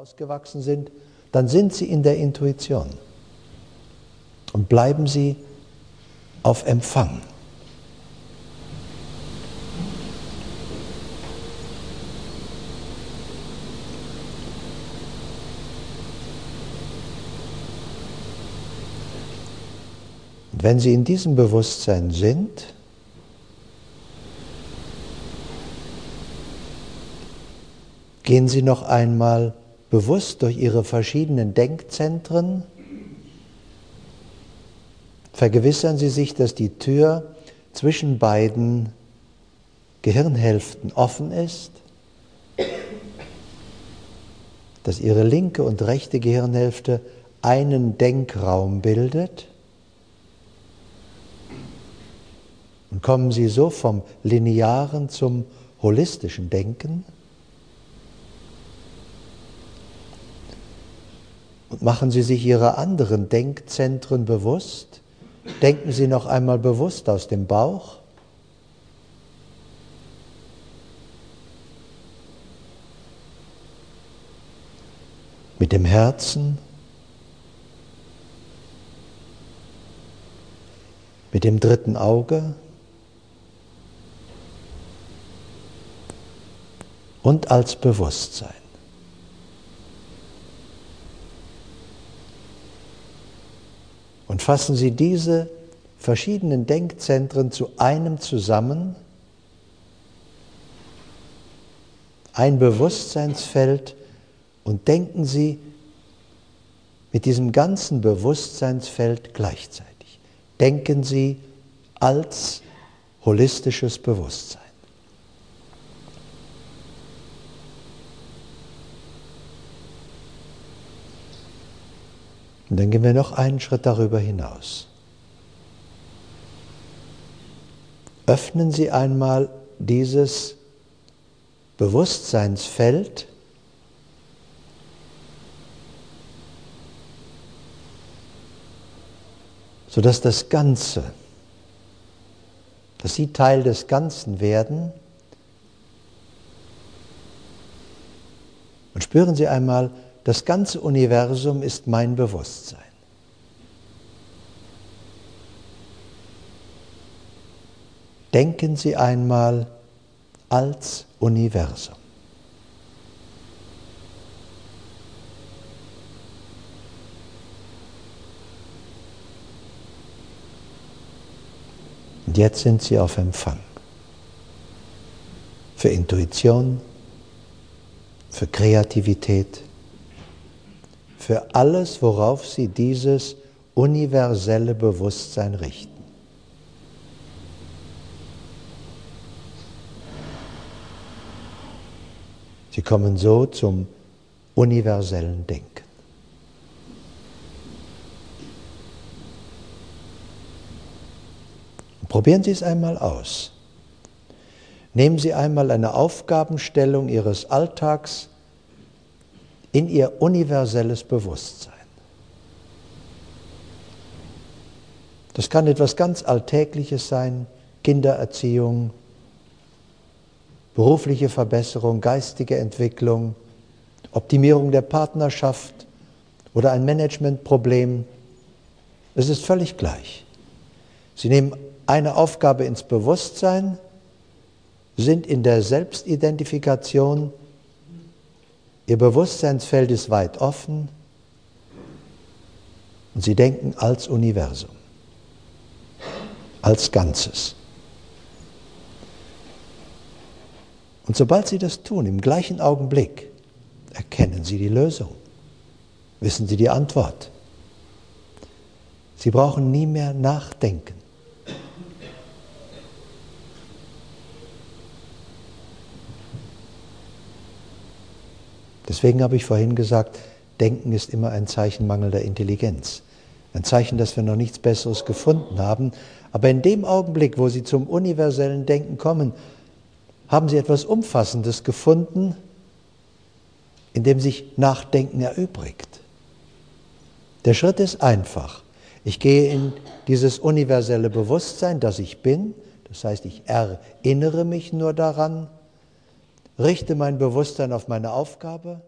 hinausgewachsen sind, dann sind Sie in der Intuition und bleiben Sie auf Empfang. Und wenn Sie in diesem Bewusstsein sind, gehen Sie noch einmal bewusst durch Ihre verschiedenen Denkzentren. Vergewissern Sie sich, dass die Tür zwischen beiden Gehirnhälften offen ist, dass Ihre linke und rechte Gehirnhälfte einen Denkraum bildet. Und kommen Sie so vom linearen zum holistischen Denken. Und machen Sie sich Ihre anderen Denkzentren bewusst. Denken Sie noch einmal bewusst aus dem Bauch. Mit dem Herzen. Mit dem dritten Auge. Und als Bewusstsein. Und fassen Sie diese verschiedenen Denkzentren zu einem zusammen, ein Bewusstseinsfeld und denken Sie mit diesem ganzen Bewusstseinsfeld gleichzeitig. Denken Sie als holistisches Bewusstsein. Und dann gehen wir noch einen Schritt darüber hinaus. Öffnen Sie einmal dieses Bewusstseinsfeld sodass das Ganze, dass Sie Teil des Ganzen werden. Und spüren Sie einmal, das ganze Universum ist mein Bewusstsein. Denken Sie einmal als Universum. Und jetzt sind Sie auf Empfang für Intuition, für Kreativität, für alles, worauf sie dieses universelle Bewusstsein richten. Sie kommen so zum universellen Denken. Probieren Sie es einmal aus. Nehmen Sie einmal eine Aufgabenstellung Ihres Alltags in ihr universelles Bewusstsein. Das kann etwas ganz Alltägliches sein, Kindererziehung, berufliche Verbesserung, geistige Entwicklung, Optimierung der Partnerschaft oder ein Managementproblem. Es ist völlig gleich. Sie nehmen eine Aufgabe ins Bewusstsein, sind in der Selbstidentifikation Ihr Bewusstseinsfeld ist weit offen und Sie denken als Universum, als Ganzes. Und sobald Sie das tun, im gleichen Augenblick, erkennen Sie die Lösung, wissen Sie die Antwort. Sie brauchen nie mehr nachdenken. Deswegen habe ich vorhin gesagt, Denken ist immer ein Zeichen mangelnder Intelligenz. Ein Zeichen, dass wir noch nichts Besseres gefunden haben. Aber in dem Augenblick, wo Sie zum universellen Denken kommen, haben Sie etwas Umfassendes gefunden, in dem sich Nachdenken erübrigt. Der Schritt ist einfach. Ich gehe in dieses universelle Bewusstsein, das ich bin. Das heißt, ich erinnere mich nur daran richte mein Bewusstsein auf meine Aufgabe